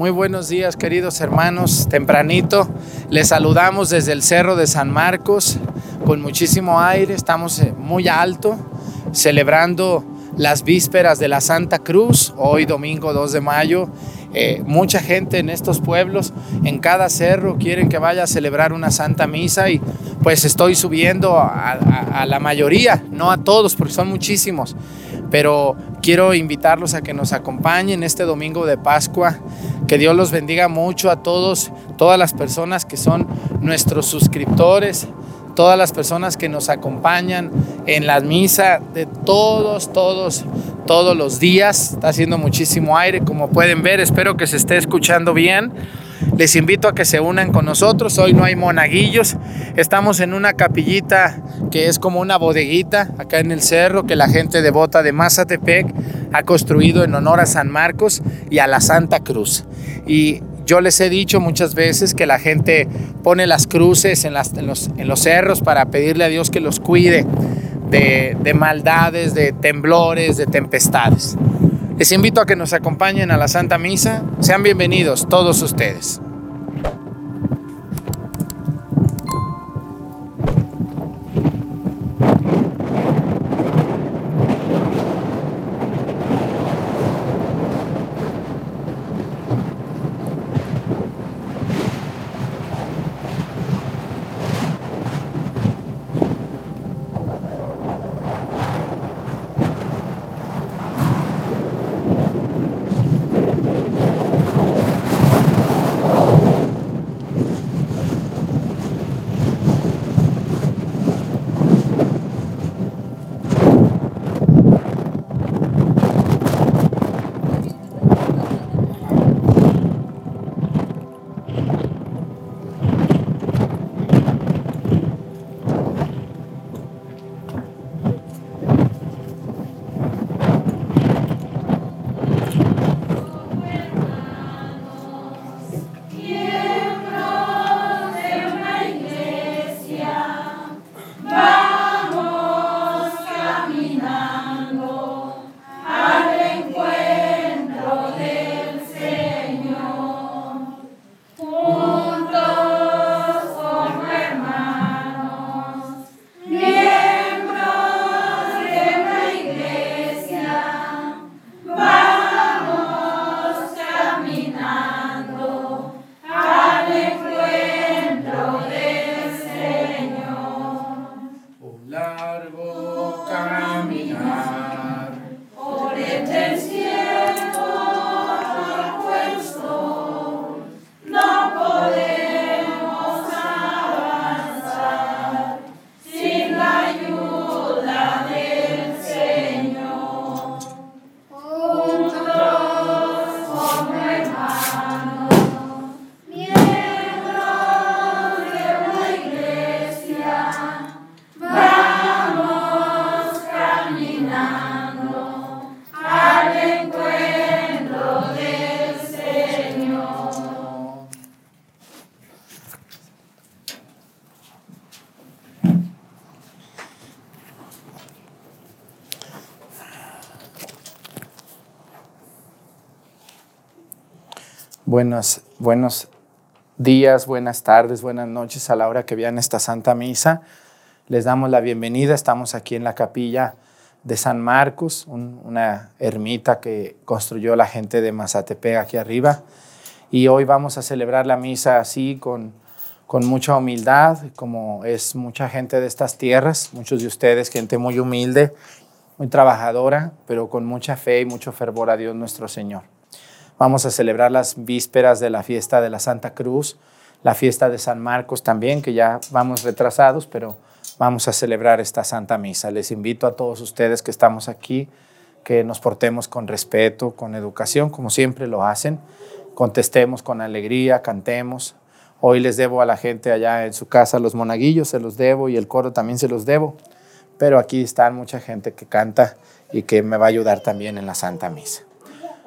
Muy buenos días queridos hermanos, tempranito. Les saludamos desde el Cerro de San Marcos con muchísimo aire, estamos eh, muy alto celebrando las vísperas de la Santa Cruz, hoy domingo 2 de mayo. Eh, mucha gente en estos pueblos, en cada cerro, quieren que vaya a celebrar una Santa Misa y pues estoy subiendo a, a la mayoría, no a todos porque son muchísimos, pero quiero invitarlos a que nos acompañen este domingo de Pascua que Dios los bendiga mucho a todos, todas las personas que son nuestros suscriptores, todas las personas que nos acompañan en la misa de todos, todos, todos los días. Está haciendo muchísimo aire, como pueden ver. Espero que se esté escuchando bien. Les invito a que se unan con nosotros. Hoy no hay monaguillos. Estamos en una capillita que es como una bodeguita acá en el cerro que la gente devota de Mazatepec ha construido en honor a San Marcos y a la Santa Cruz. Y yo les he dicho muchas veces que la gente pone las cruces en, los, cerros para pedirle a Dios que los cuide de, de maldades, de temblores, de tempestades. Les invito a que nos acompañen a la Santa Misa. Sean bienvenidos todos ustedes. Buenos, buenos días, buenas tardes, buenas noches a la hora que vean esta Santa Misa. Les damos la bienvenida. Estamos aquí en la capilla de San Marcos, una ermita que construyó la gente de Mazatepec aquí arriba. Y hoy vamos a celebrar la misa así con, con mucha humildad, como es mucha gente de estas tierras, muchos de ustedes, gente muy humilde, muy trabajadora, pero con mucha fe y mucho fervor a Dios nuestro Señor. Vamos a celebrar las vísperas de la fiesta de la Santa Cruz, la fiesta de San Marcos también, que ya vamos retrasados, pero vamos a celebrar esta Santa Misa. Les invito a todos ustedes que estamos aquí que nos portemos con respeto, con educación, como siempre lo hacen. Contestemos con alegría, cantemos. Hoy les debo a la gente allá en su casa los monaguillos, se los debo y el coro también se los debo. Pero aquí está mucha gente que canta y que me va a ayudar también en la Santa Misa.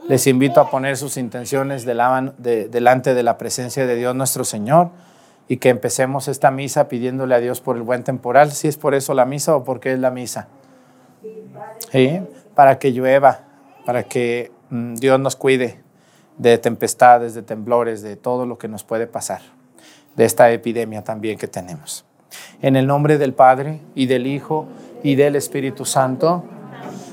Les invito a poner sus intenciones delante de la presencia de Dios nuestro Señor y que empecemos esta misa pidiéndole a Dios por el buen temporal, si es por eso la misa o porque es la misa. ¿Sí? Para que llueva, para que mm, Dios nos cuide de tempestades, de temblores, de todo lo que nos puede pasar, de esta epidemia también que tenemos. En el nombre del Padre y del Hijo y del Espíritu Santo,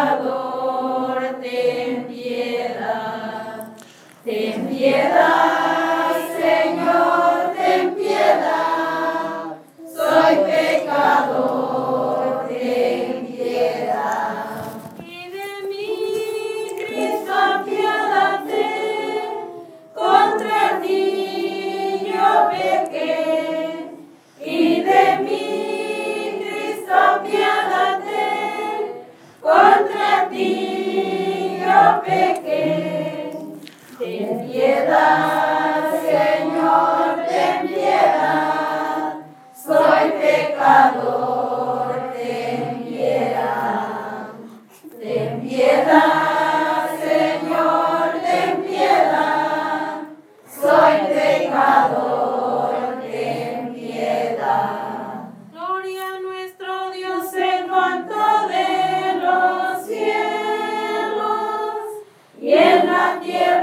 Pecador, ten piedad. Ten piedad, Señor, ten piedad. Soy pecador, ten piedad. Y de mí, Cristo, apiádate. Contra ti yo pequé. Y de mí, Cristo, apiádate. Contra pequé. Ten piedad, Señor, ten piedad. Soy pecador, ten piedad. Ten piedad,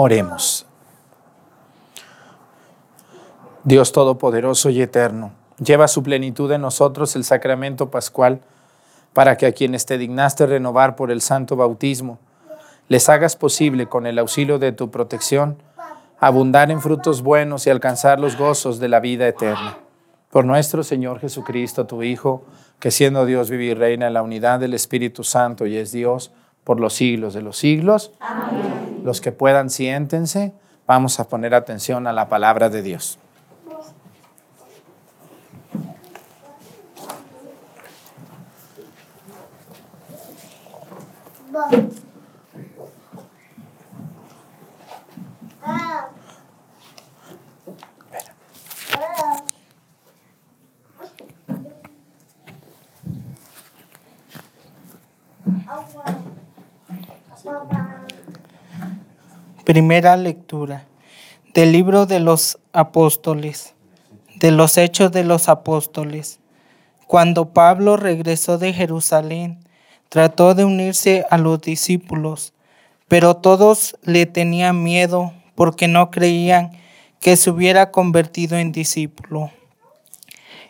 Oremos. Dios Todopoderoso y Eterno, lleva su plenitud en nosotros el sacramento pascual, para que a quienes te dignaste renovar por el santo bautismo, les hagas posible, con el auxilio de tu protección, abundar en frutos buenos y alcanzar los gozos de la vida eterna. Por nuestro Señor Jesucristo, tu Hijo, que siendo Dios vive y reina en la unidad del Espíritu Santo y es Dios por los siglos de los siglos. Los que puedan, siéntense. Vamos a poner atención a la palabra de Dios. Primera lectura del libro de los apóstoles, de los hechos de los apóstoles. Cuando Pablo regresó de Jerusalén, trató de unirse a los discípulos, pero todos le tenían miedo porque no creían que se hubiera convertido en discípulo.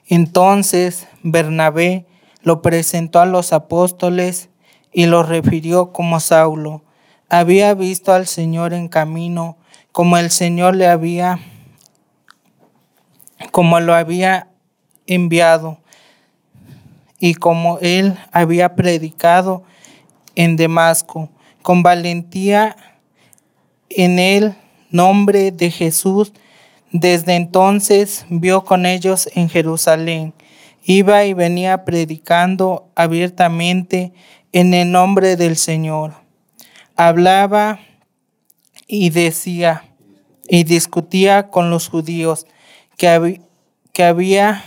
Entonces Bernabé lo presentó a los apóstoles y lo refirió como Saulo había visto al Señor en camino, como el Señor le había, como lo había enviado, y como él había predicado en Damasco, con valentía en el nombre de Jesús. Desde entonces vio con ellos en Jerusalén. Iba y venía predicando abiertamente en el nombre del Señor hablaba y decía y discutía con los judíos que, que había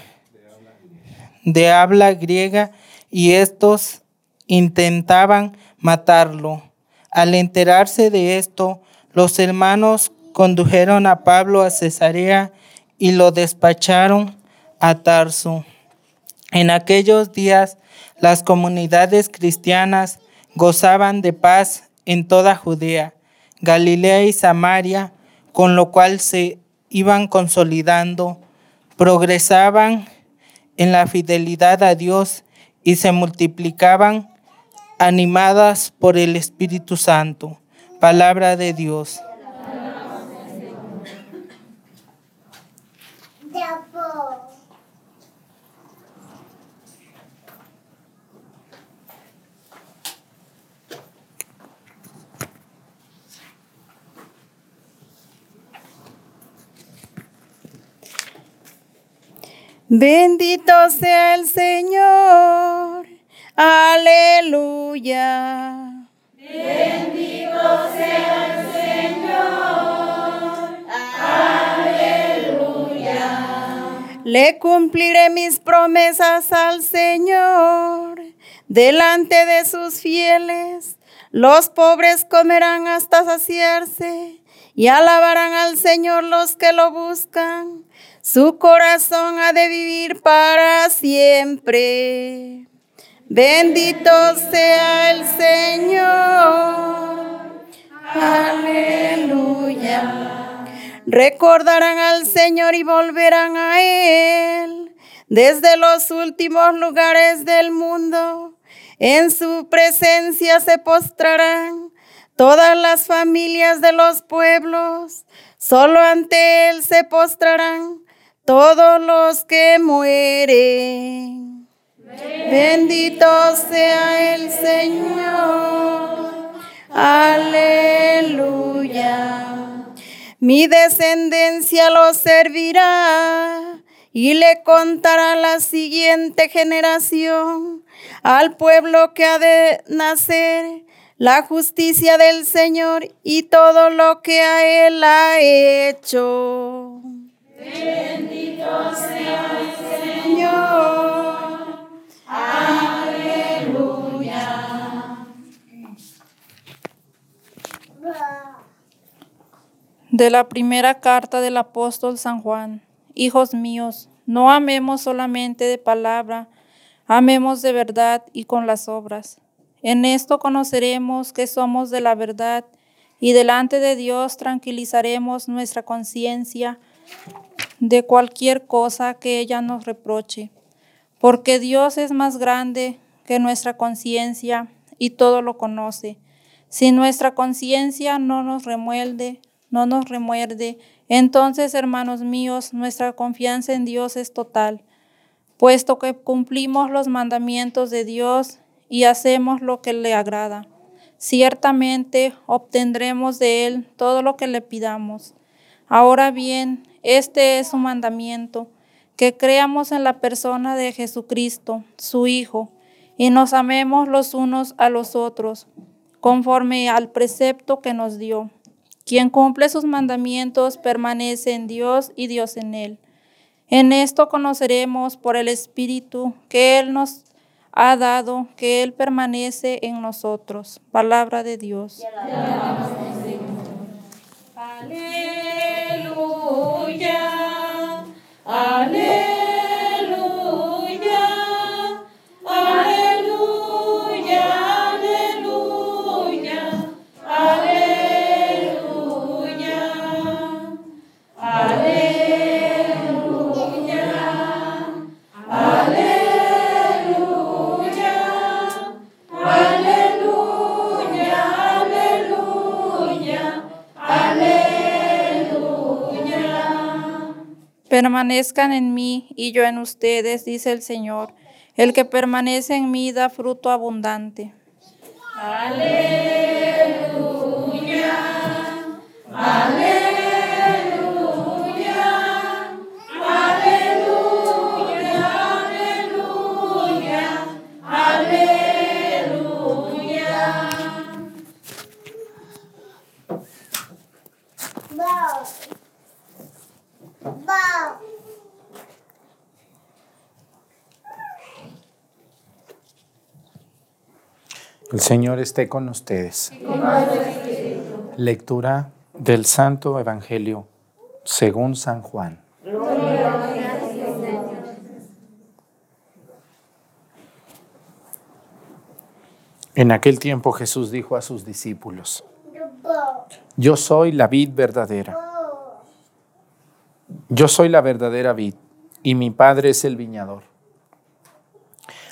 de habla griega y estos intentaban matarlo. Al enterarse de esto, los hermanos condujeron a Pablo a Cesarea y lo despacharon a Tarso. En aquellos días las comunidades cristianas gozaban de paz en toda Judea, Galilea y Samaria, con lo cual se iban consolidando, progresaban en la fidelidad a Dios y se multiplicaban animadas por el Espíritu Santo. Palabra de Dios. Bendito sea el Señor. Aleluya. Bendito sea el Señor. Aleluya. Le cumpliré mis promesas al Señor delante de sus fieles. Los pobres comerán hasta saciarse y alabarán al Señor los que lo buscan. Su corazón ha de vivir para siempre. Bendito sea el Señor. Aleluya. Recordarán al Señor y volverán a Él desde los últimos lugares del mundo. En su presencia se postrarán todas las familias de los pueblos. Solo ante Él se postrarán todos los que mueren. Bendito sea el Señor. Aleluya. Mi descendencia lo servirá y le contará la siguiente generación al pueblo que ha de nacer la justicia del Señor y todo lo que a Él ha hecho. De la primera carta del apóstol San Juan. Hijos míos, no amemos solamente de palabra, amemos de verdad y con las obras. En esto conoceremos que somos de la verdad y delante de Dios tranquilizaremos nuestra conciencia de cualquier cosa que ella nos reproche, porque Dios es más grande que nuestra conciencia y todo lo conoce. Si nuestra conciencia no nos remuerde, no nos remuerde, entonces, hermanos míos, nuestra confianza en Dios es total, puesto que cumplimos los mandamientos de Dios y hacemos lo que le agrada. Ciertamente obtendremos de Él todo lo que le pidamos. Ahora bien, este es su mandamiento, que creamos en la persona de Jesucristo, su Hijo, y nos amemos los unos a los otros, conforme al precepto que nos dio. Quien cumple sus mandamientos permanece en Dios y Dios en él. En esto conoceremos por el Espíritu que Él nos ha dado, que Él permanece en nosotros. Palabra de Dios. Aleluya, aleluya, Permanezcan en mí y yo en ustedes, dice el Señor. El que permanece en mí da fruto abundante. Señor esté con ustedes. Lectura del Santo Evangelio según San Juan. En aquel tiempo Jesús dijo a sus discípulos, Yo soy la vid verdadera. Yo soy la verdadera vid y mi Padre es el viñador.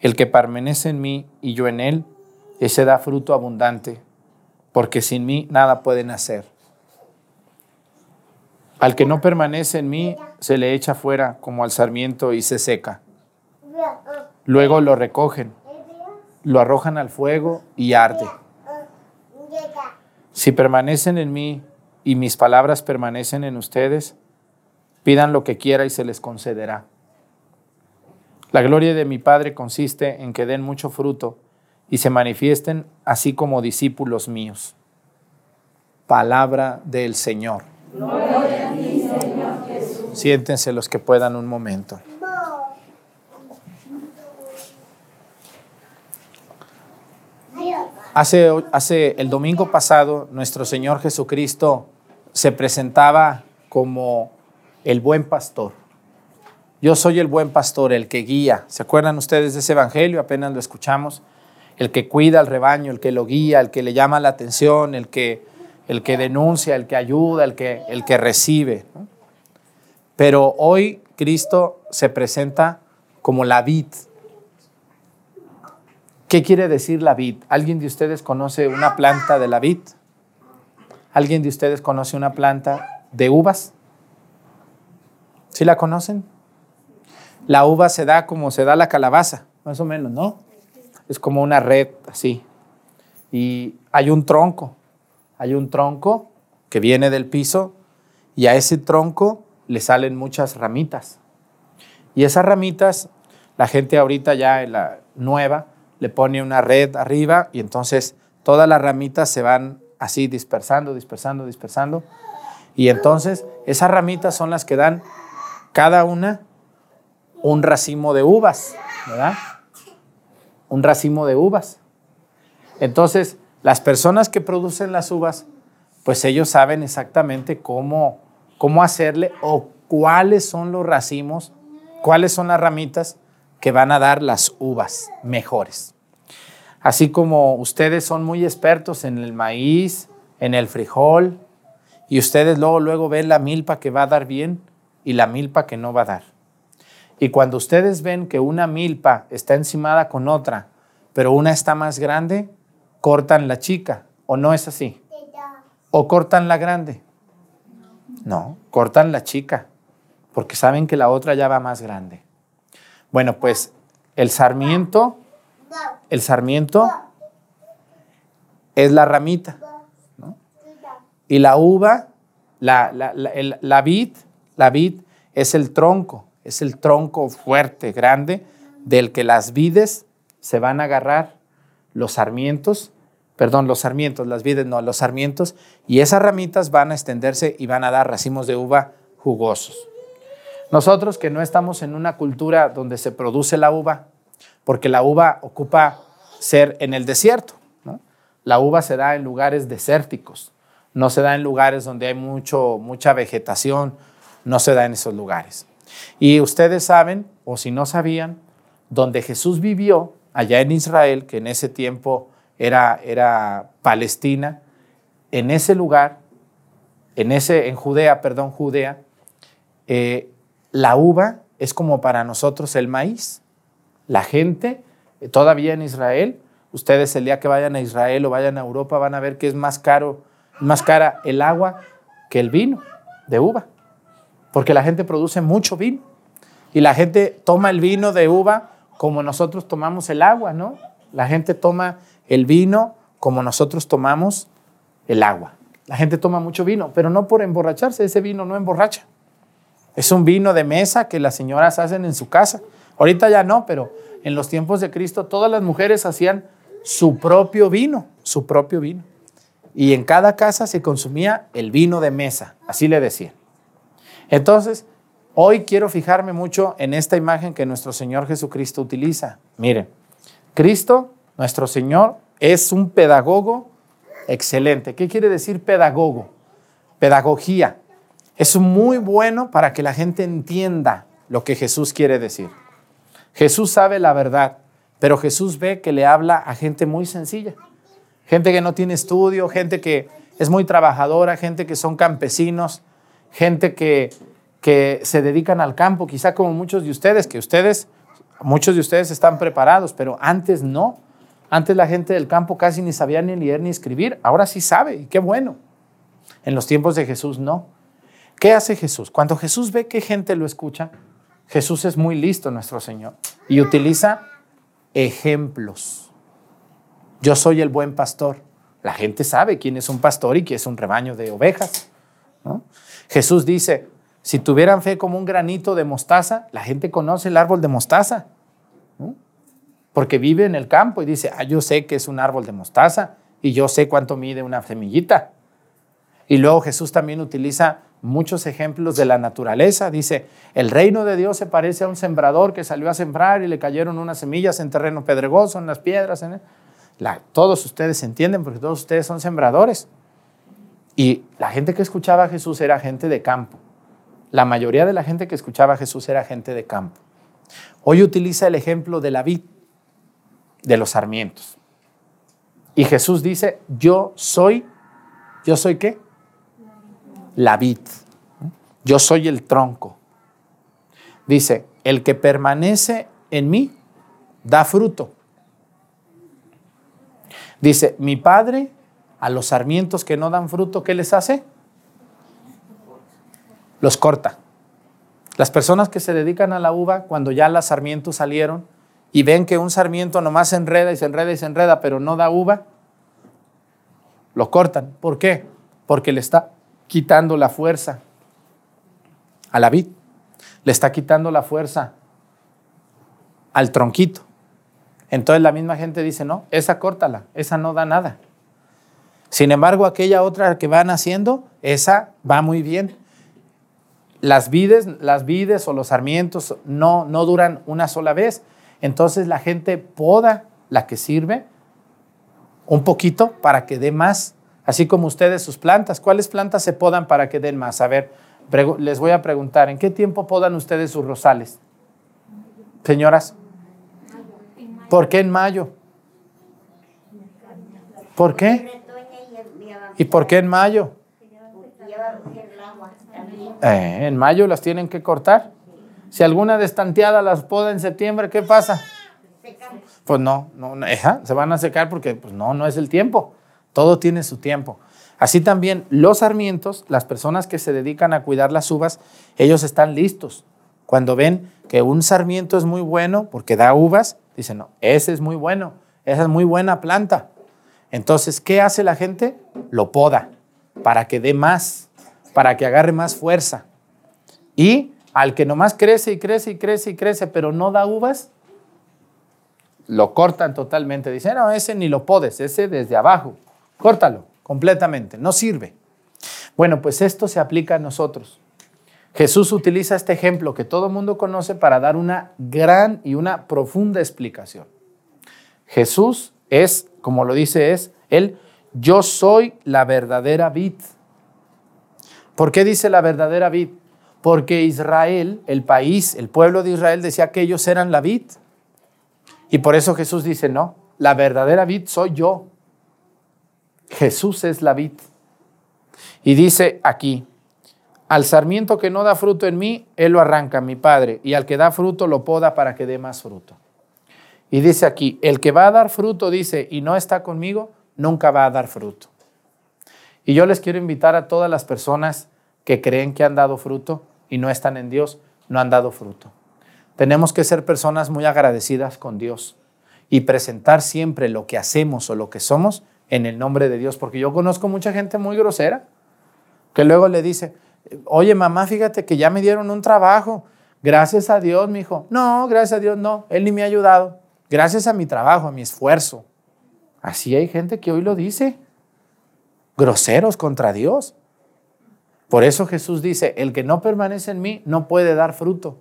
El que permanece en mí y yo en él, ese da fruto abundante, porque sin mí nada pueden hacer. Al que no permanece en mí, se le echa fuera como al sarmiento y se seca. Luego lo recogen, lo arrojan al fuego y arde. Si permanecen en mí y mis palabras permanecen en ustedes, pidan lo que quiera y se les concederá. La gloria de mi Padre consiste en que den mucho fruto y se manifiesten así como discípulos míos. Palabra del Señor. Siéntense los que puedan un momento. Hace, hace el domingo pasado, nuestro Señor Jesucristo se presentaba como el buen pastor. Yo soy el buen pastor, el que guía. ¿Se acuerdan ustedes de ese evangelio? Apenas lo escuchamos. El que cuida al rebaño, el que lo guía, el que le llama la atención, el que, el que denuncia, el que ayuda, el que, el que recibe. Pero hoy Cristo se presenta como la vid. ¿Qué quiere decir la vid? ¿Alguien de ustedes conoce una planta de la vid? ¿Alguien de ustedes conoce una planta de uvas? ¿Sí la conocen? La uva se da como se da la calabaza, más o menos, ¿no? Es como una red así. Y hay un tronco, hay un tronco que viene del piso y a ese tronco le salen muchas ramitas. Y esas ramitas, la gente ahorita ya en la nueva le pone una red arriba y entonces todas las ramitas se van así dispersando, dispersando, dispersando. Y entonces esas ramitas son las que dan cada una un racimo de uvas, ¿verdad? Un racimo de uvas. Entonces, las personas que producen las uvas, pues ellos saben exactamente cómo, cómo hacerle o cuáles son los racimos, cuáles son las ramitas que van a dar las uvas mejores. Así como ustedes son muy expertos en el maíz, en el frijol, y ustedes luego, luego ven la milpa que va a dar bien y la milpa que no va a dar. Y cuando ustedes ven que una milpa está encimada con otra, pero una está más grande, cortan la chica, ¿o no es así? ¿O cortan la grande? No, cortan la chica, porque saben que la otra ya va más grande. Bueno, pues el sarmiento, el sarmiento es la ramita, ¿no? Y la uva, La, la, la, vid, la vid es el tronco, es el tronco fuerte, grande, del que las vides se van a agarrar, los sarmientos, perdón, los sarmientos, las vides no, los sarmientos, y esas ramitas van a extenderse y van a dar racimos de uva jugosos. Nosotros que no estamos en una cultura donde se produce la uva, porque la uva ocupa ser en el desierto. La uva se da en lugares desérticos, no se da en lugares donde hay mucho, mucha vegetación, no se da en esos lugares. Y ustedes saben, o si no sabían, donde Jesús vivió, allá en Israel, que en ese tiempo era, era Palestina, en ese lugar, en, ese, en Judea, perdón, Judea, eh, la uva es como para nosotros el maíz. La gente, eh, todavía en Israel, ustedes el día que vayan a Israel o vayan a Europa van a ver que es más caro, más cara el agua que el vino de uva, porque la gente produce mucho vino y la gente toma el vino de uva como nosotros tomamos el agua, ¿no? La gente toma el vino como nosotros tomamos el agua. La gente toma mucho vino, pero no por emborracharse, ese vino no emborracha. Es un vino de mesa que las señoras hacen en su casa. Ahorita ya no, pero en los tiempos de Cristo todas las mujeres hacían su propio vino, su propio vino. Y en cada casa se consumía el vino de mesa, así le decían. Entonces, hoy quiero fijarme mucho en esta imagen que nuestro Señor Jesucristo utiliza. Miren, Cristo, nuestro Señor, es un pedagogo excelente. ¿Qué quiere decir pedagogo? Pedagogía. Es muy bueno para que la gente entienda lo que Jesús quiere decir. Jesús sabe la verdad, pero Jesús ve que le habla a gente muy sencilla. Gente que no tiene estudio, gente que es muy trabajadora, gente que son campesinos, gente que, que se dedican al campo, quizá como muchos de ustedes, que ustedes, muchos de ustedes están preparados, pero antes no. Antes la gente del campo casi ni sabía ni leer ni escribir, ahora sí sabe, y qué bueno. En los tiempos de Jesús no. ¿Qué hace Jesús? Cuando Jesús ve que gente lo escucha, Jesús es muy listo, nuestro Señor, y utiliza ejemplos. Yo soy el buen pastor. La gente sabe quién es un pastor y quién es un rebaño de ovejas. ¿no? Jesús dice, si tuvieran fe como un granito de mostaza, la gente conoce el árbol de mostaza. Porque vive en el campo y dice, ah, yo sé que es un árbol de mostaza y yo sé cuánto mide una semillita. Y luego Jesús también utiliza muchos ejemplos de la naturaleza. Dice, el reino de Dios se parece a un sembrador que salió a sembrar y le cayeron unas semillas en terreno pedregoso, en las piedras. En la, todos ustedes entienden porque todos ustedes son sembradores. Y la gente que escuchaba a Jesús era gente de campo. La mayoría de la gente que escuchaba a Jesús era gente de campo. Hoy utiliza el ejemplo de la vid, de los sarmientos. Y Jesús dice, yo soy, ¿yo soy qué? la vid. Yo soy el tronco. Dice, el que permanece en mí da fruto. Dice, mi padre a los sarmientos que no dan fruto, ¿qué les hace? Los corta. Las personas que se dedican a la uva, cuando ya las sarmientos salieron y ven que un sarmiento nomás se enreda y se enreda y se enreda, pero no da uva, lo cortan. ¿Por qué? Porque le está quitando la fuerza a la vid, le está quitando la fuerza al tronquito. Entonces la misma gente dice, no, esa córtala, esa no da nada. Sin embargo, aquella otra que van haciendo, esa va muy bien. Las vides, las vides o los sarmientos no, no duran una sola vez. Entonces la gente poda la que sirve un poquito para que dé más así como ustedes sus plantas. ¿Cuáles plantas se podan para que den más? A ver, les voy a preguntar, ¿en qué tiempo podan ustedes sus rosales? Señoras, ¿por qué en mayo? ¿Por qué? ¿Y por qué en mayo? Eh, en mayo las tienen que cortar. Si alguna destanteada las poda en septiembre, ¿qué pasa? Pues no, no, se van a secar porque pues no, no es el tiempo. Todo tiene su tiempo. Así también los sarmientos, las personas que se dedican a cuidar las uvas, ellos están listos. Cuando ven que un sarmiento es muy bueno porque da uvas, dicen, no, ese es muy bueno, esa es muy buena planta. Entonces, ¿qué hace la gente? Lo poda para que dé más, para que agarre más fuerza. Y al que nomás crece y crece y crece y crece, pero no da uvas, lo cortan totalmente. Dicen, no, ese ni lo podes, ese desde abajo. Córtalo completamente, no sirve. Bueno, pues esto se aplica a nosotros. Jesús utiliza este ejemplo que todo mundo conoce para dar una gran y una profunda explicación. Jesús es, como lo dice, es el yo soy la verdadera vid. ¿Por qué dice la verdadera vid? Porque Israel, el país, el pueblo de Israel decía que ellos eran la vid. Y por eso Jesús dice, no, la verdadera vid soy yo. Jesús es la vid. Y dice aquí, al sarmiento que no da fruto en mí, él lo arranca, mi Padre, y al que da fruto lo poda para que dé más fruto. Y dice aquí, el que va a dar fruto, dice, y no está conmigo, nunca va a dar fruto. Y yo les quiero invitar a todas las personas que creen que han dado fruto y no están en Dios, no han dado fruto. Tenemos que ser personas muy agradecidas con Dios y presentar siempre lo que hacemos o lo que somos en el nombre de Dios, porque yo conozco mucha gente muy grosera que luego le dice, oye mamá, fíjate que ya me dieron un trabajo, gracias a Dios, mi hijo. No, gracias a Dios, no, él ni me ha ayudado, gracias a mi trabajo, a mi esfuerzo. Así hay gente que hoy lo dice, groseros contra Dios. Por eso Jesús dice, el que no permanece en mí no puede dar fruto.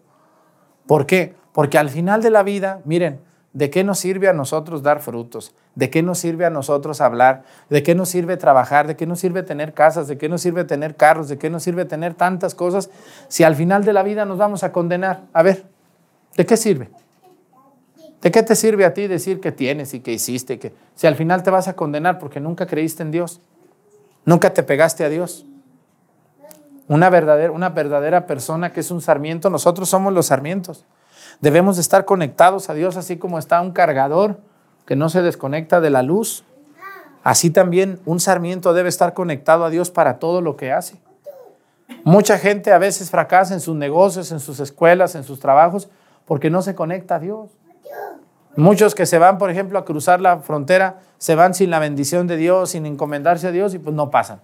¿Por qué? Porque al final de la vida, miren, ¿de qué nos sirve a nosotros dar frutos? ¿De qué nos sirve a nosotros hablar? ¿De qué nos sirve trabajar? ¿De qué nos sirve tener casas? ¿De qué nos sirve tener carros? ¿De qué nos sirve tener tantas cosas si al final de la vida nos vamos a condenar? A ver, ¿de qué sirve? ¿De qué te sirve a ti decir que tienes y que hiciste? Que, si al final te vas a condenar porque nunca creíste en Dios, nunca te pegaste a Dios. Una verdadera, una verdadera persona que es un sarmiento, nosotros somos los sarmientos. Debemos de estar conectados a Dios así como está un cargador que no se desconecta de la luz. Así también un sarmiento debe estar conectado a Dios para todo lo que hace. Mucha gente a veces fracasa en sus negocios, en sus escuelas, en sus trabajos, porque no se conecta a Dios. Muchos que se van, por ejemplo, a cruzar la frontera, se van sin la bendición de Dios, sin encomendarse a Dios y pues no pasan.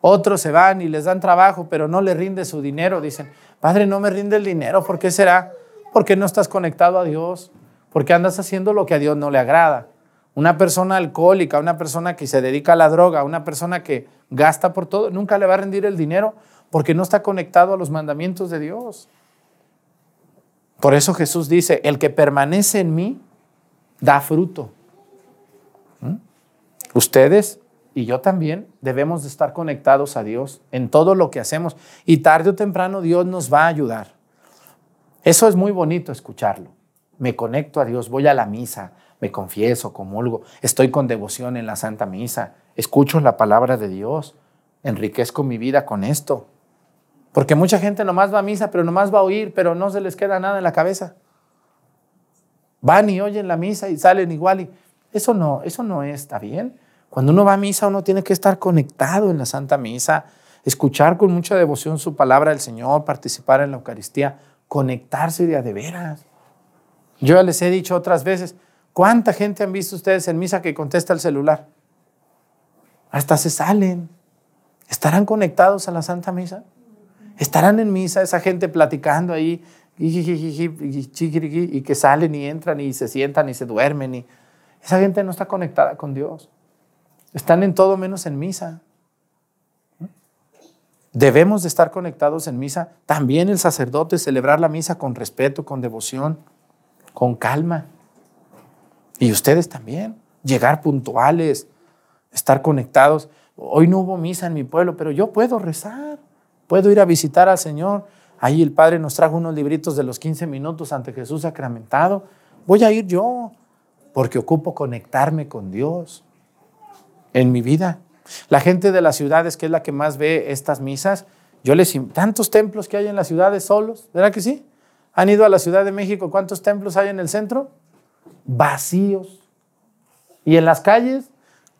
Otros se van y les dan trabajo, pero no les rinde su dinero. Dicen, Padre, no me rinde el dinero. ¿Por qué será? Porque no estás conectado a Dios. Porque andas haciendo lo que a Dios no le agrada. Una persona alcohólica, una persona que se dedica a la droga, una persona que gasta por todo, nunca le va a rendir el dinero porque no está conectado a los mandamientos de Dios. Por eso Jesús dice, el que permanece en mí da fruto. ¿Mm? Ustedes y yo también debemos de estar conectados a Dios en todo lo que hacemos y tarde o temprano Dios nos va a ayudar. Eso es muy bonito escucharlo. Me conecto a Dios, voy a la misa, me confieso, comulgo, estoy con devoción en la Santa Misa, escucho la palabra de Dios, enriquezco mi vida con esto. Porque mucha gente nomás va a misa, pero nomás va a oír, pero no se les queda nada en la cabeza. Van y oyen la misa y salen igual y eso no, eso no está bien. Cuando uno va a misa, uno tiene que estar conectado en la Santa Misa, escuchar con mucha devoción su palabra del Señor, participar en la Eucaristía, conectarse de a de veras. Yo ya les he dicho otras veces, ¿cuánta gente han visto ustedes en misa que contesta el celular? Hasta se salen. ¿Estarán conectados a la Santa Misa? ¿Estarán en misa esa gente platicando ahí y que salen y entran y se sientan y se duermen? Y esa gente no está conectada con Dios. Están en todo menos en misa. Debemos de estar conectados en misa. También el sacerdote celebrar la misa con respeto, con devoción, con calma. Y ustedes también, llegar puntuales, estar conectados. Hoy no hubo misa en mi pueblo, pero yo puedo rezar, puedo ir a visitar al Señor. Ahí el Padre nos trajo unos libritos de los 15 minutos ante Jesús sacramentado. Voy a ir yo, porque ocupo conectarme con Dios en mi vida. La gente de las ciudades, que es la que más ve estas misas, yo les tantos templos que hay en las ciudades solos, ¿verdad que sí? ¿Han ido a la Ciudad de México? ¿Cuántos templos hay en el centro? Vacíos. Y en las calles,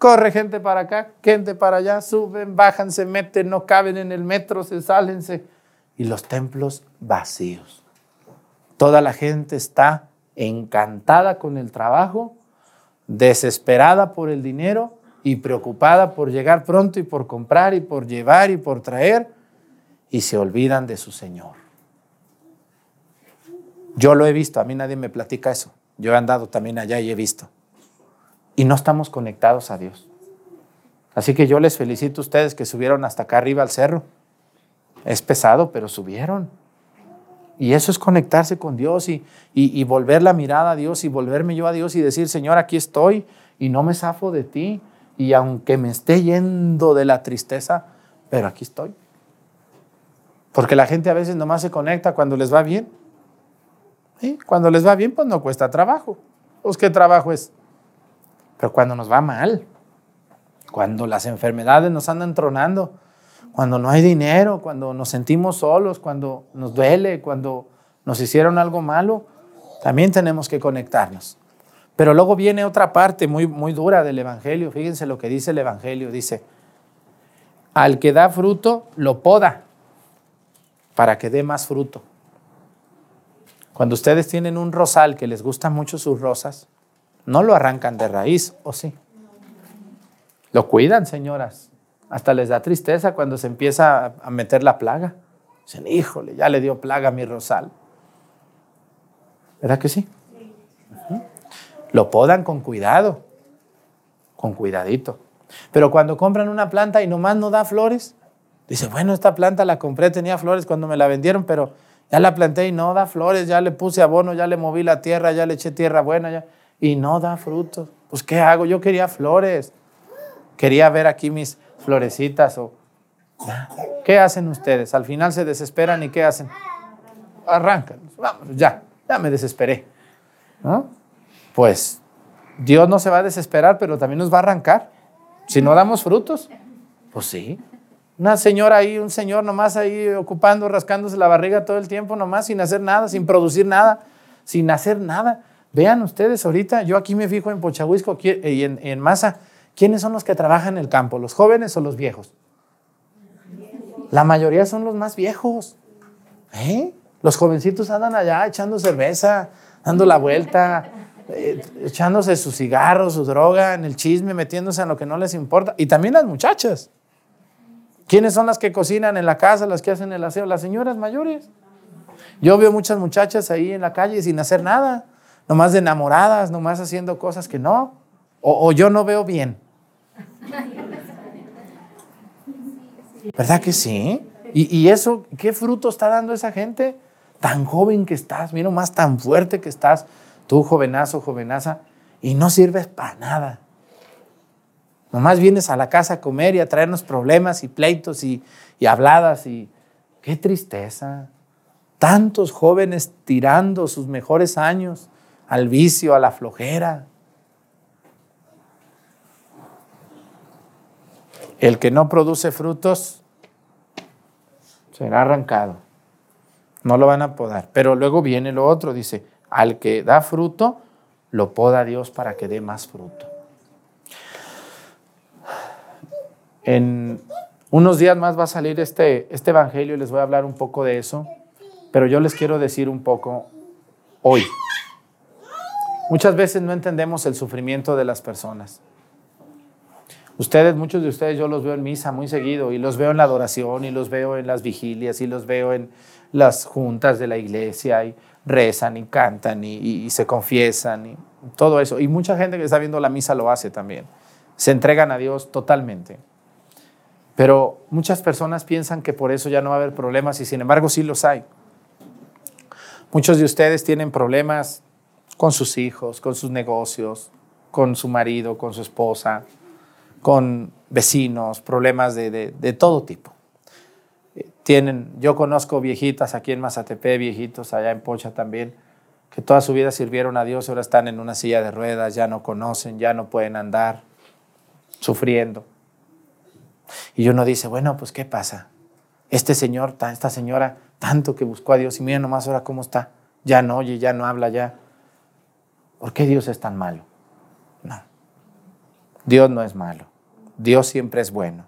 corre gente para acá, gente para allá, suben, bajan, se meten, no caben en el metro, se salen, y los templos vacíos. Toda la gente está encantada con el trabajo, desesperada por el dinero y preocupada por llegar pronto y por comprar y por llevar y por traer y se olvidan de su Señor. Yo lo he visto, a mí nadie me platica eso. Yo he andado también allá y he visto. Y no estamos conectados a Dios. Así que yo les felicito a ustedes que subieron hasta acá arriba al cerro. Es pesado, pero subieron. Y eso es conectarse con Dios y, y, volver la mirada a Dios y volverme yo a Dios y decir, Señor, aquí estoy y no me zafo de ti. Y aunque me esté yendo de la tristeza, pero aquí estoy. Porque la gente a veces nomás se conecta cuando les va bien. Cuando les va bien, pues no cuesta trabajo. Pues qué trabajo es. Pero cuando nos va mal, cuando las enfermedades nos andan tronando, cuando no hay dinero, cuando nos sentimos solos, cuando nos duele, cuando nos hicieron algo malo, también tenemos que conectarnos. Pero luego viene otra parte muy, muy dura del Evangelio. Fíjense lo que dice el Evangelio. Dice, al que da fruto, lo poda para que dé más fruto. Cuando ustedes tienen un rosal que les gustan mucho sus rosas, no lo arrancan de raíz, ¿o sí? Lo cuidan, señoras. Hasta les da tristeza cuando se empieza a meter la plaga. Dicen, híjole, ya le dio plaga a mi rosal. ¿Verdad que sí? Lo podan con cuidado, con cuidadito. Pero cuando compran una planta y nomás no da flores, dice, bueno, esta planta la compré, tenía flores cuando me la vendieron, pero ya la planté y no da flores, ya le puse abono, ya le moví la tierra, ya le eché tierra buena, ya, y no da frutos. Pues, ¿qué hago? Yo quería flores. Quería ver aquí mis florecitas o... ¿Qué hacen ustedes? Al final se desesperan y ¿qué hacen? Arrancan. Vamos, ya, ya me desesperé. Pues Dios no se va a desesperar, pero también nos va a arrancar. Si no damos frutos, pues sí. Una señora ahí, un señor nomás ahí ocupando, rascándose la barriga todo el tiempo, nomás sin hacer nada, sin producir nada, sin hacer nada. Vean ustedes ahorita, yo aquí me fijo en Pochahuisco y en, en Masa, ¿Quiénes son los que trabajan en el campo? ¿Los jóvenes o los viejos? La mayoría son los más viejos. ¿Eh? Los jovencitos andan allá echando cerveza, dando la vuelta, eh, echándose sus cigarros, su droga, en el chisme, metiéndose en lo que no les importa. Y también las muchachas. ¿Quiénes son las que cocinan en la casa, las que hacen el aseo? Las señoras mayores. Yo veo muchas muchachas ahí en la calle sin hacer nada, nomás de enamoradas, nomás haciendo cosas que no. o yo no veo bien. ¿Verdad que sí? ¿Y, eso, qué fruto está dando esa gente? Tan joven que estás, mira más tan fuerte que estás, tú jovenazo, jovenaza, y no sirves para nada. Nomás vienes a la casa a comer y a traernos problemas y pleitos y, y habladas y qué tristeza. Tantos jóvenes tirando sus mejores años al vicio, a la flojera. El que no produce frutos será arrancado. No lo van a podar. Pero luego viene lo otro, dice, al que da fruto, lo poda Dios para que dé más fruto. En unos días más va a salir este, este Evangelio y les voy a hablar un poco de eso, pero yo les quiero decir un poco hoy. Muchas veces no entendemos el sufrimiento de las personas. Ustedes, muchos de ustedes, yo los veo en misa muy seguido y los veo en la adoración y los veo en las vigilias y los veo en las juntas de la iglesia y rezan y cantan y, se confiesan y todo eso. Y mucha gente que está viendo la misa lo hace también. Se entregan a Dios totalmente. Pero muchas personas piensan que por eso ya no va a haber problemas y sin embargo sí los hay. Muchos de ustedes tienen problemas con sus hijos, con sus negocios, con su marido, con su esposa, con vecinos, problemas de, todo tipo. Eh, tienen, yo conozco viejitas aquí en Mazatepe, viejitos allá en Pocha también, que toda su vida sirvieron a Dios, ahora están en una silla de ruedas, ya no conocen, ya no pueden andar, sufriendo. Y uno dice, bueno, pues ¿qué pasa? Este señor, esta señora, tanto que buscó a Dios y mira nomás ahora cómo está, ya no oye, ya no habla, ya. ¿Por qué Dios es tan malo? No, Dios no es malo. Dios siempre es bueno.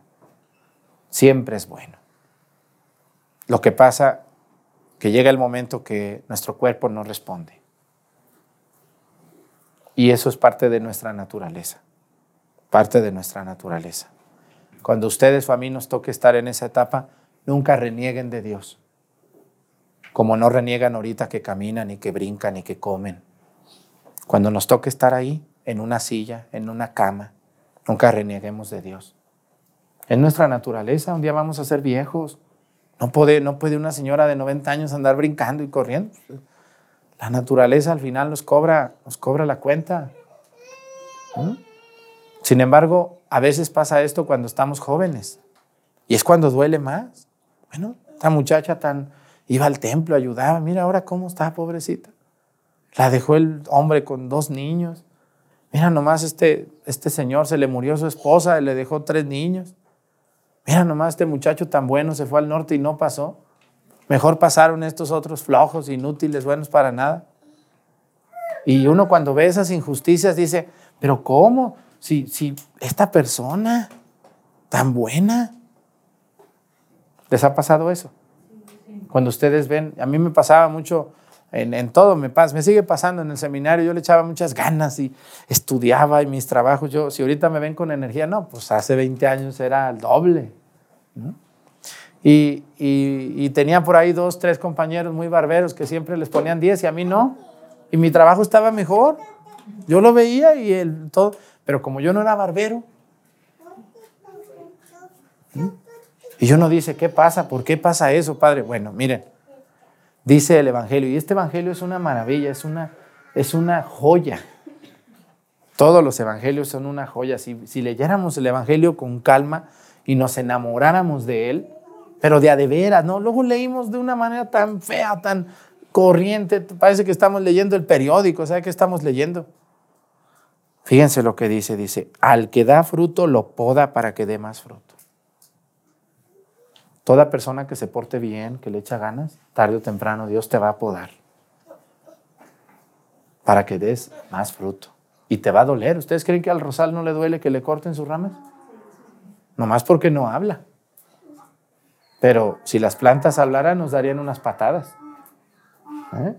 Siempre es bueno. Lo que pasa que llega el momento que nuestro cuerpo no responde. Y eso es parte de nuestra naturaleza. parte de nuestra naturaleza. Cuando ustedes o a mí nos toque estar en esa etapa, nunca renieguen de Dios. Como no reniegan ahorita que caminan y que brincan y que comen. Cuando nos toque estar ahí, en una silla, en una cama, nunca renieguemos de Dios. En nuestra naturaleza, un día vamos a ser viejos. No puede, no puede una señora de 90 años andar brincando y corriendo. La naturaleza al final nos cobra, nos cobra la cuenta. ¿Mm? Sin embargo, a veces pasa esto cuando estamos jóvenes y es cuando duele más. Bueno, esta muchacha tan iba al templo, ayudaba, mira ahora cómo está, pobrecita. La dejó el hombre con dos niños. Mira nomás este, este señor se le murió su esposa le dejó tres niños. Mira nomás este muchacho tan bueno se fue al norte y no pasó. Mejor pasaron estos otros flojos, inútiles, buenos para nada. Y uno cuando ve esas injusticias dice, pero ¿cómo? Si, si esta persona tan buena, ¿les ha pasado eso? Cuando ustedes ven, a mí me pasaba mucho en, todo, me pasa, me sigue pasando en el seminario, yo le echaba muchas ganas y estudiaba y mis trabajos, yo, si ahorita me ven con energía, no, pues hace 20 años era el doble. ¿no? Y, y, y, tenía por ahí dos, tres compañeros muy barberos que siempre les ponían 10 y a mí no. Y mi trabajo estaba mejor. Yo lo veía y el todo. Pero como yo no era barbero. ¿Mm? Y yo no dice, ¿qué pasa? ¿Por qué pasa eso, padre? Bueno, miren, dice el Evangelio. Y este Evangelio es una maravilla, es una, es una joya. Todos los Evangelios son una joya. Si, si leyéramos el Evangelio con calma y nos enamoráramos de él, pero de a de veras, ¿no? Luego leímos de una manera tan fea, tan corriente, parece que estamos leyendo el periódico, ¿sabe qué estamos leyendo? Fíjense lo que dice, dice, al que da fruto lo poda para que dé más fruto. Toda persona que se porte bien, que le echa ganas, tarde o temprano Dios te va a podar para que des más fruto. Y te va a doler. ¿Ustedes creen que al rosal no le duele que le corten sus ramas? Nomás porque no habla. Pero si las plantas hablaran, nos darían unas patadas. ¿Eh?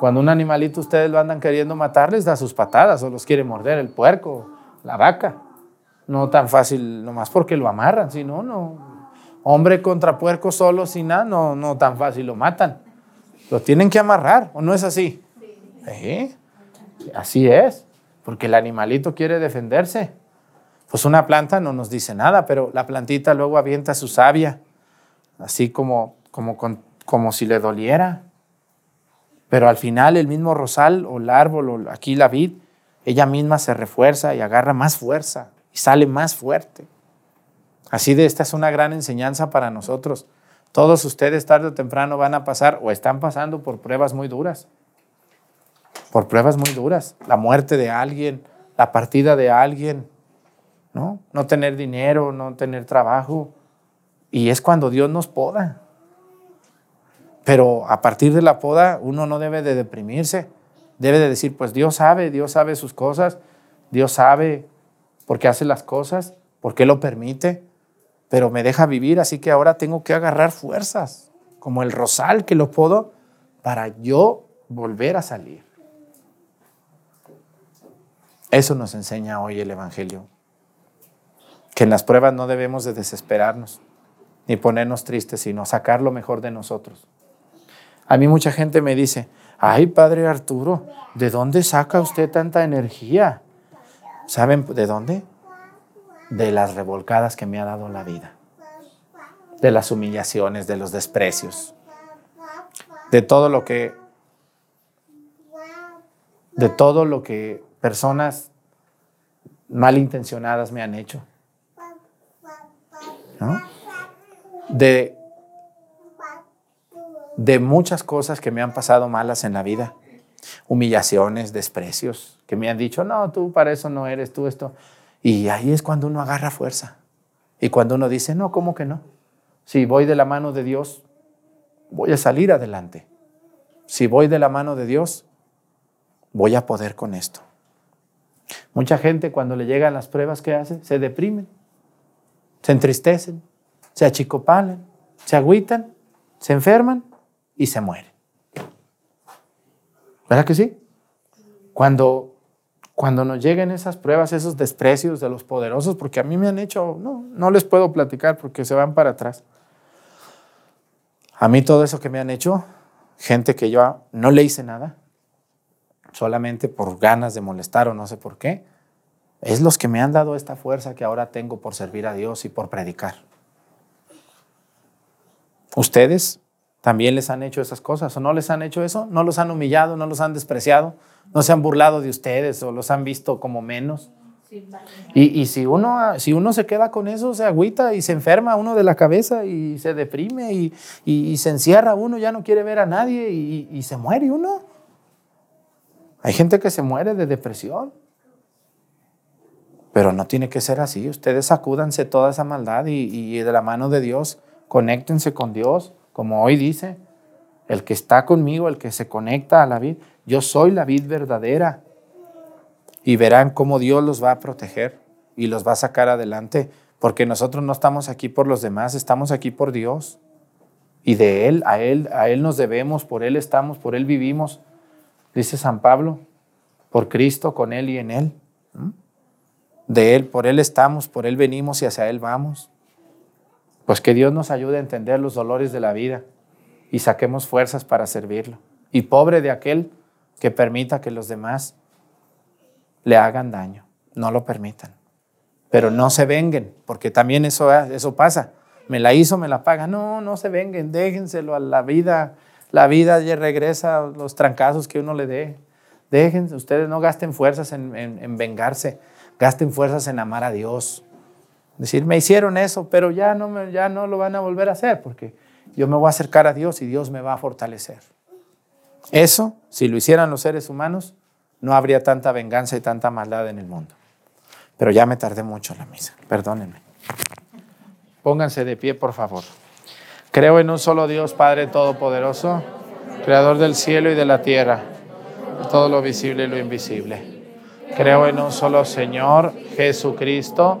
Cuando un animalito ustedes lo andan queriendo matar, les da sus patadas o los quiere morder, el puerco, la vaca. No tan fácil, nomás porque lo amarran, si no, no. Hombre contra puerco solo, sin nada, no, no tan fácil lo matan. Lo tienen que amarrar, ¿o no es así? ¿Eh? Así es, porque el animalito quiere defenderse. Pues una planta no nos dice nada, pero la plantita luego avienta su savia, así como, como, como si le doliera. Pero al final el mismo rosal o el árbol o aquí la vid, ella misma se refuerza y agarra más fuerza y sale más fuerte. Así de esta es una gran enseñanza para nosotros. Todos ustedes tarde o temprano van a pasar o están pasando por pruebas muy duras. Por pruebas muy duras. La muerte de alguien, la partida de alguien, ¿no? No tener dinero, no tener trabajo. Y es cuando Dios nos poda. Pero a partir de la poda uno no debe de deprimirse, debe de decir, pues Dios sabe, Dios sabe sus cosas, Dios sabe por qué hace las cosas, por qué lo permite, pero me deja vivir, así que ahora tengo que agarrar fuerzas, como el rosal que lo puedo, para yo volver a salir. Eso nos enseña hoy el Evangelio, que en las pruebas no debemos de desesperarnos, ni ponernos tristes, sino sacar lo mejor de nosotros. A mí mucha gente me dice, ay, padre Arturo, ¿de dónde saca usted tanta energía? ¿Saben de dónde? De las revolcadas que me ha dado la vida, de las humillaciones, de los desprecios, de todo lo que, de todo lo que personas malintencionadas me han hecho. ¿no? De de muchas cosas que me han pasado malas en la vida. Humillaciones, desprecios, que me han dicho, no, tú para eso no eres, tú esto. Y ahí es cuando uno agarra fuerza. Y cuando uno dice, no, ¿cómo que no? Si voy de la mano de Dios, voy a salir adelante. Si voy de la mano de Dios, voy a poder con esto. Mucha gente cuando le llegan las pruebas, ¿qué hace? Se deprimen, se entristecen, se achicopalan, se agüitan, se enferman y se muere. ¿Verdad que sí? Cuando cuando nos lleguen esas pruebas, esos desprecios de los poderosos, porque a mí me han hecho, no, no les puedo platicar porque se van para atrás. A mí todo eso que me han hecho, gente que yo no le hice nada, solamente por ganas de molestar o no sé por qué, es los que me han dado esta fuerza que ahora tengo por servir a Dios y por predicar. ¿Ustedes también les han hecho esas cosas o no les han hecho eso? ¿No los han humillado, no los han despreciado? ¿No se han burlado de ustedes o los han visto como menos? Y, si, uno, si uno se queda con eso, se agüita y se enferma uno de la cabeza y se deprime y, y se encierra uno, ya no quiere ver a nadie y, se muere uno. Hay gente que se muere de depresión. Pero no tiene que ser así. Ustedes sacúdanse toda esa maldad y, de la mano de Dios, conéctense con Dios, como hoy dice. El que está conmigo, el que se conecta a la vida, yo soy la vid verdadera y verán cómo Dios los va a proteger y los va a sacar adelante, porque nosotros no estamos aquí por los demás, estamos aquí por Dios. Y de Él, a Él, a Él nos debemos, por Él estamos, por Él vivimos. Dice San Pablo, por Cristo, con Él y en Él. De Él, por Él estamos, por Él venimos y hacia Él vamos. Pues que Dios nos ayude a entender los dolores de la vida y saquemos fuerzas para servirlo. Y pobre de aquel que permita que los demás le hagan daño. No lo permitan. Pero no se venguen, porque también eso, eso pasa. Me la hizo, me la paga. No, no se venguen, déjenselo a la vida. La vida ya regresa los trancazos que uno le dé. Déjense, ustedes no gasten fuerzas en, en vengarse, gasten fuerzas en amar a Dios. Decir, me hicieron eso, pero ya no, ya no lo van a volver a hacer, porque yo me voy a acercar a Dios y Dios me va a fortalecer. Eso, si lo hicieran los seres humanos, no habría tanta venganza y tanta maldad en el mundo. Pero ya me tardé mucho en la misa, perdónenme. Pónganse de pie, por favor. Creo en un solo Dios, Padre Todopoderoso, Creador del cielo y de la tierra, todo lo visible y lo invisible. Creo en un solo Señor, Jesucristo,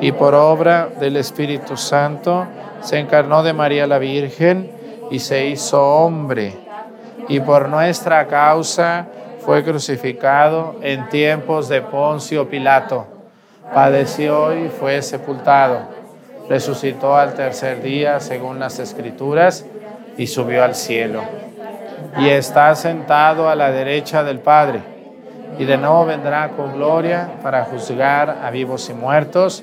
y por obra del Espíritu Santo se encarnó de María la Virgen y se hizo hombre. Y por nuestra causa fue crucificado en tiempos de Poncio Pilato. Padeció y fue sepultado, resucitó al tercer día según las escrituras y subió al cielo. Y está sentado a la derecha del Padre. Y de nuevo vendrá con gloria para juzgar a vivos y muertos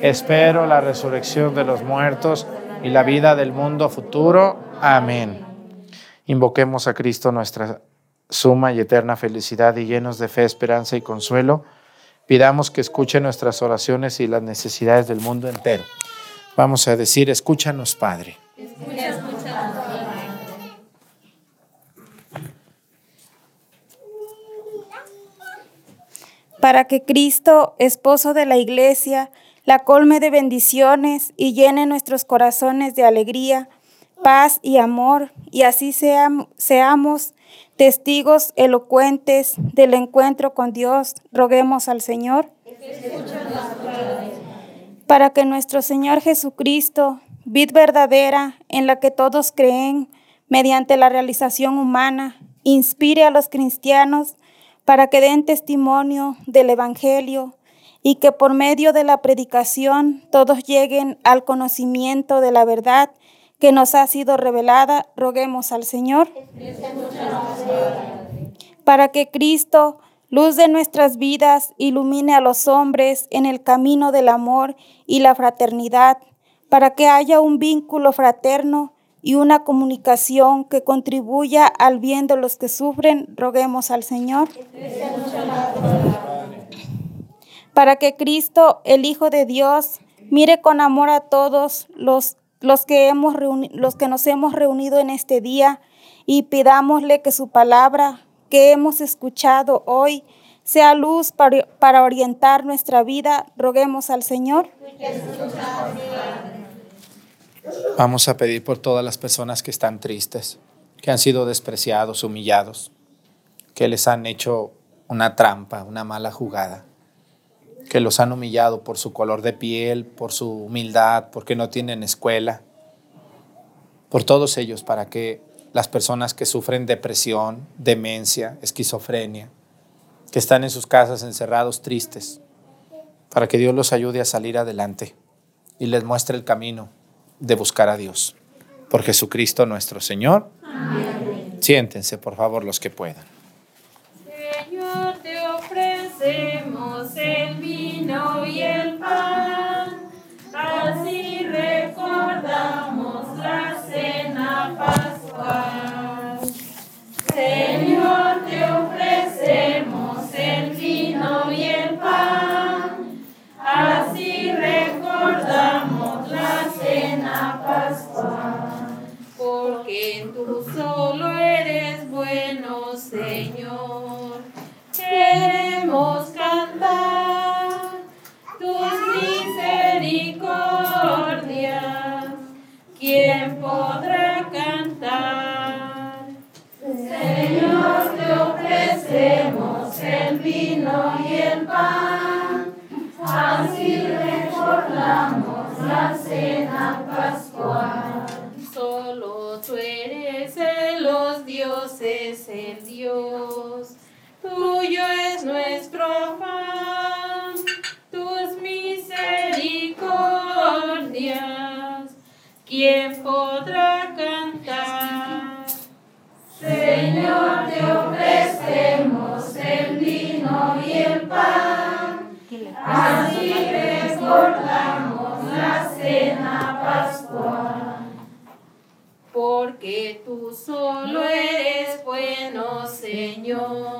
Espero la resurrección de los muertos y la vida del mundo futuro. Amén. Invoquemos a Cristo nuestra suma y eterna felicidad y llenos de fe, esperanza y consuelo, pidamos que escuche nuestras oraciones y las necesidades del mundo entero. Vamos a decir, escúchanos, Padre. Para que Cristo, esposo de la iglesia, la colme de bendiciones y llene nuestros corazones de alegría, paz y amor, y así seamos testigos elocuentes del encuentro con Dios, roguemos al Señor para que nuestro Señor Jesucristo, vid verdadera en la que todos creen, mediante la realización humana, inspire a los cristianos para que den testimonio del Evangelio y que por medio de la predicación todos lleguen al conocimiento de la verdad que nos ha sido revelada, roguemos al Señor para que Cristo, luz de nuestras vidas, ilumine a los hombres en el camino del amor y la fraternidad, para que haya un vínculo fraterno y una comunicación que contribuya al bien de los que sufren, roguemos al Señor. Para que Cristo, el Hijo de Dios, mire con amor a todos los, los, que, hemos reuni- los que nos hemos reunido en este día y pidámosle que su palabra que hemos escuchado hoy sea luz para, para orientar nuestra vida. Roguemos al Señor. Vamos a pedir por todas las personas que están tristes, que han sido despreciados, humillados, que les han hecho una trampa, una mala jugada, que los han humillado por su color de piel, por su humildad, porque no tienen escuela, por todos ellos, para que las personas que sufren depresión, demencia, esquizofrenia, que están en sus casas encerrados tristes, para que Dios los ayude a salir adelante y les muestre el camino de buscar a Dios. Por Jesucristo nuestro Señor. Siéntense, por favor, los que puedan. Señor, ofrecemos el vino y el pan, así recordamos la cena pascual. Señor, te ofrecemos el vino y el pan, así recordamos la cena pascual. Porque tú solo eres bueno, Señor. Cantar tus misericordias. ¿Quién podrá cantar? Señor, te ofrecemos el vino y el pan. Así recordamos la cena pascual. Solo tú eres de los dioses, el Dios. Tuyo es nuestro afán, tus misericordias. ¿Quién podrá cantar? Señor, te ofrecemos el vino y el pan. Así recordamos la cena pascual. Porque tú solo eres bueno, Señor.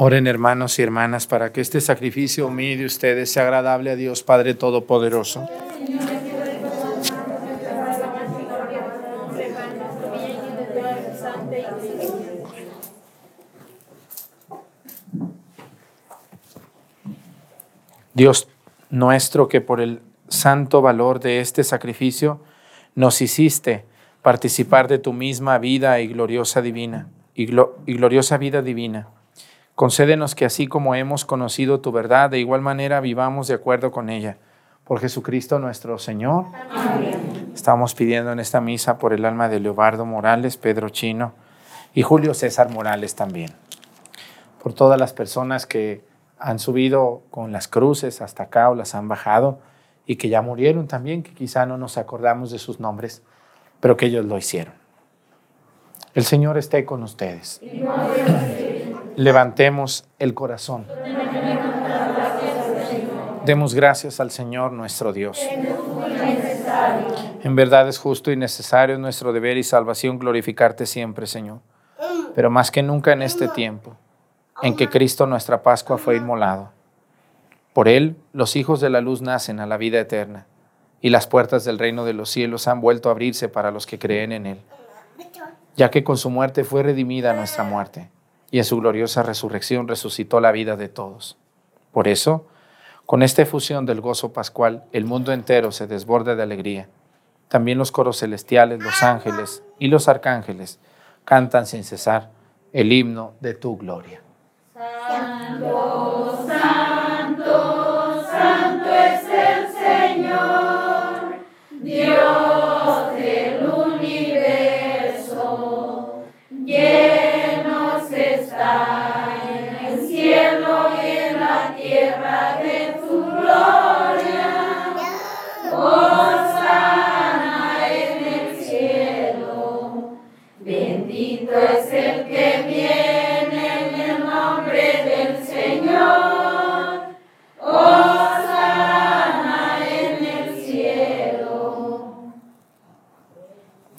Oren hermanos y hermanas para que este sacrificio humilde de ustedes sea agradable a Dios Padre Todopoderoso. Dios nuestro, que por el santo valor de este sacrificio nos hiciste participar de tu misma vida y gloriosa divina y, glo- y gloriosa vida divina. Concédenos que así como hemos conocido tu verdad, de igual manera vivamos de acuerdo con ella. Por Jesucristo nuestro Señor. Estamos pidiendo en esta misa por el alma de Leobardo Morales, Pedro Chino y Julio César Morales también. Por todas las personas que han subido con las cruces hasta acá o las han bajado y que ya murieron también, que quizá no nos acordamos de sus nombres, pero que ellos lo hicieron. El Señor esté con ustedes. Levantemos el corazón. Demos gracias al Señor nuestro Dios. En verdad es justo y necesario es nuestro deber y salvación glorificarte siempre, Señor. Pero más que nunca en este tiempo, en que Cristo nuestra Pascua fue inmolado. Por Él los hijos de la luz nacen a la vida eterna, y las puertas del reino de los cielos han vuelto a abrirse para los que creen en Él, ya que con su muerte fue redimida nuestra muerte, y en su gloriosa resurrección resucitó la vida de todos. Por eso, Con esta efusión del gozo pascual, el mundo entero se desborda de alegría. También los coros celestiales, los ángeles y los arcángeles cantan sin cesar el himno de tu gloria. Santo, santo, santo es el Señor, Dios del universo. Llenos está en el cielo y en la tierra de tu gloria.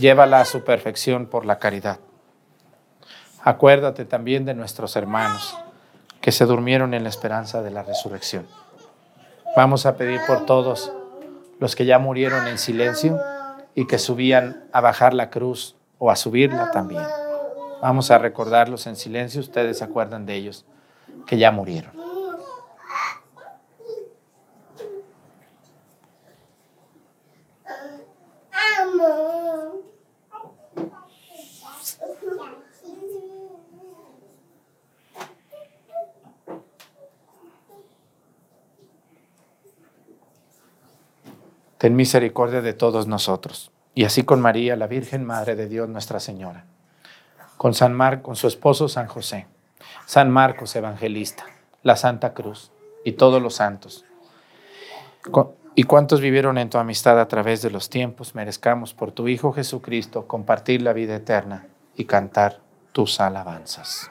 llévala a su perfección por la caridad. Acuérdate también de nuestros hermanos que se durmieron en la esperanza de la resurrección. Vamos a pedir por todos los que ya murieron en silencio y que subían a bajar la cruz o a subirla también. Vamos a recordarlos en silencio, ustedes se acuerdan de ellos que ya murieron. Ten misericordia de todos nosotros, y así con María, la Virgen Madre de Dios, Nuestra Señora, con San Marcos, con su esposo San José, San Marcos Evangelista, la Santa Cruz. Y todos los santos. Y cuantos vivieron en tu amistad a través de los tiempos, merezcamos por tu Hijo Jesucristo compartir la vida eterna y cantar tus alabanzas.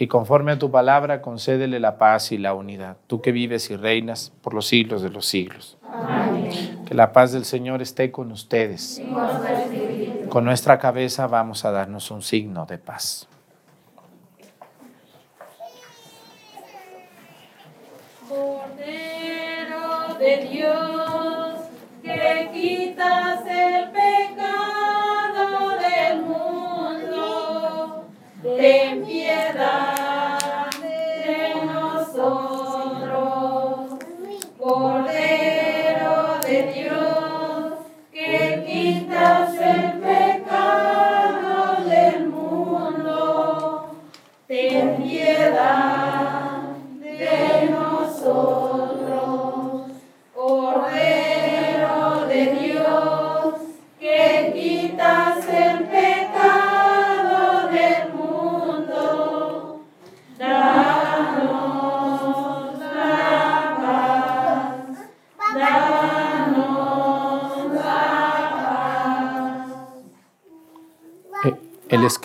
y conforme a tu palabra, concédele la paz y la unidad, tú que vives y reinas por los siglos de los siglos. Que la paz del Señor esté con ustedes. Con nuestra cabeza vamos a darnos un signo de paz. Cordero de Dios, que quitas el pecado ten piedad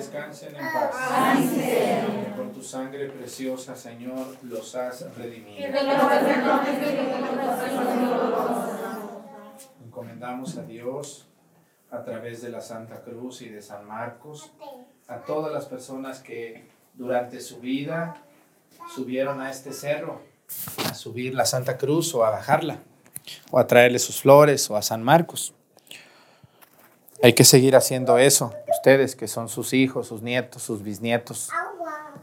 Descansen en paz. Por tu sangre preciosa, Señor, los has redimido. Encomendamos a Dios a través de la Santa Cruz y de San Marcos a todas las personas que durante su vida subieron a este cerro a subir la Santa Cruz o a bajarla o a traerle sus flores o a San Marcos. Hay que seguir haciendo eso, ustedes que son sus hijos, sus nietos, sus bisnietos,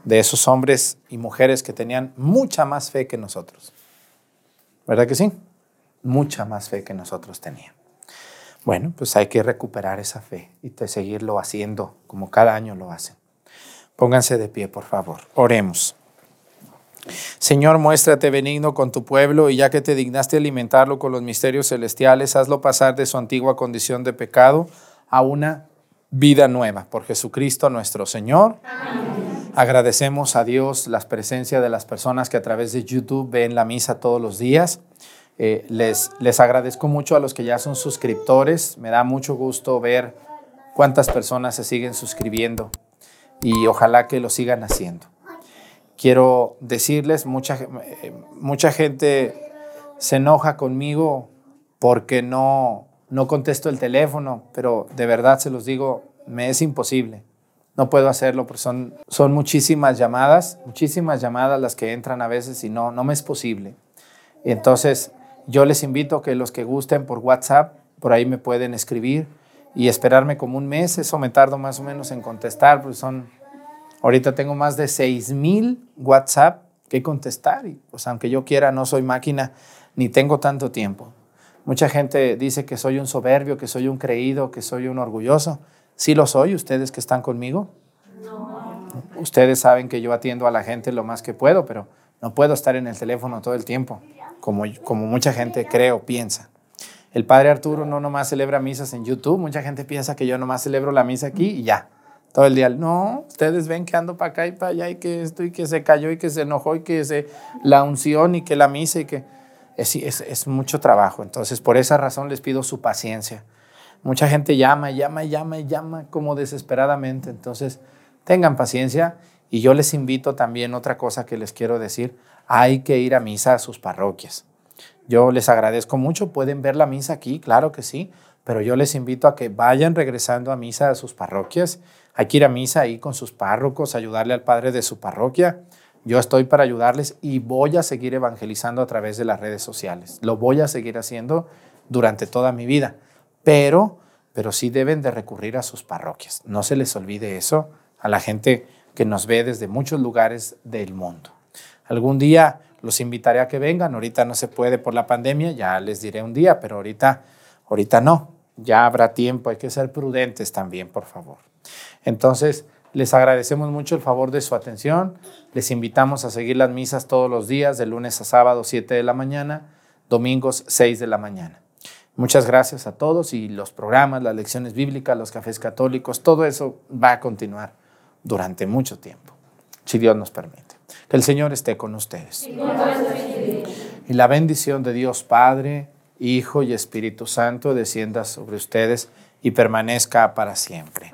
de esos hombres y mujeres que tenían mucha más fe que nosotros. ¿Verdad que sí? Mucha más fe que nosotros tenían. Bueno, pues hay que recuperar esa fe y seguirlo haciendo como cada año lo hacen. Pónganse de pie, por favor. Oremos. Señor, muéstrate benigno con tu pueblo y ya que te dignaste alimentarlo con los misterios celestiales, hazlo pasar de su antigua condición de pecado a una vida nueva por Jesucristo nuestro Señor. Agradecemos a Dios la presencia de las personas que a través de YouTube ven la misa todos los días. Eh, les, les agradezco mucho a los que ya son suscriptores. Me da mucho gusto ver cuántas personas se siguen suscribiendo y ojalá que lo sigan haciendo quiero decirles, mucha, eh, mucha gente se enoja conmigo porque no, no contesto el teléfono, pero de verdad se los digo, me es imposible. No puedo hacerlo porque son, son muchísimas llamadas, muchísimas llamadas las que entran a veces y no, no me es posible. Entonces, yo les invito que los que gusten por WhatsApp, por ahí me pueden escribir y esperarme como un mes. Eso me tardo más o menos en contestar, porque son Ahorita tengo más de 6000 WhatsApp que contestar y pues aunque yo quiera no soy máquina ni tengo tanto tiempo. Mucha gente dice que soy un soberbio, que soy un creído, que soy un orgulloso. Sí lo soy, ustedes que están conmigo. Ustedes saben que yo atiendo a la gente lo más que puedo, pero no puedo estar en el teléfono todo el tiempo, como, como mucha gente cree o piensa. El padre Arturo no nomás celebra misas en YouTube, mucha gente piensa que yo nomás celebro la misa aquí y ya todo el día. No, ustedes ven que ando para acá y para allá y que esto y que se cayó y que se enojó y que se, la unción y que la misa y que es, es, mucho trabajo. Entonces, por esa razón les pido su paciencia. Mucha gente llama, llama, llama llama como desesperadamente. Entonces, tengan paciencia y yo les invito también otra cosa que les quiero decir. Hay que ir a misa a sus parroquias. Yo les agradezco mucho. Pueden ver la misa aquí, claro que sí, pero yo les invito a que vayan regresando a misa a sus parroquias hay que ir a misa ahí con sus párrocos, ayudarle al padre de su parroquia. Yo estoy para ayudarles y voy a seguir evangelizando a través de las redes sociales. Lo voy a seguir haciendo durante toda mi vida. Pero, pero sí deben de recurrir a sus parroquias. No se les olvide eso a la gente que nos ve desde muchos lugares del mundo. Algún día los invitaré a que vengan. Ahorita no se puede por la pandemia, ya les diré un día, pero ahorita, ahorita no. Ya habrá tiempo, hay que ser prudentes también, por favor. Entonces, les agradecemos mucho el favor de su atención. Les invitamos a seguir las misas todos los días, de lunes a sábado, 7 de la mañana, domingos, 6 de la mañana. Muchas gracias a todos y los programas, las lecciones bíblicas, los cafés católicos, todo eso va a continuar durante mucho tiempo, si Dios nos permite. Que el Señor esté con ustedes. Y la bendición de Dios Padre, Hijo y Espíritu Santo descienda sobre ustedes y permanezca para siempre.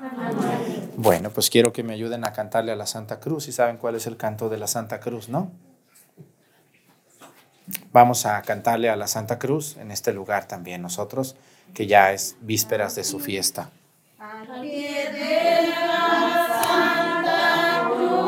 Bueno, pues quiero que me ayuden a cantarle a la Santa Cruz. Si saben cuál es el canto de la Santa Cruz, ¿no? Vamos a cantarle a la Santa Cruz en este lugar también nosotros, que ya es vísperas de su fiesta. Santa Cruz,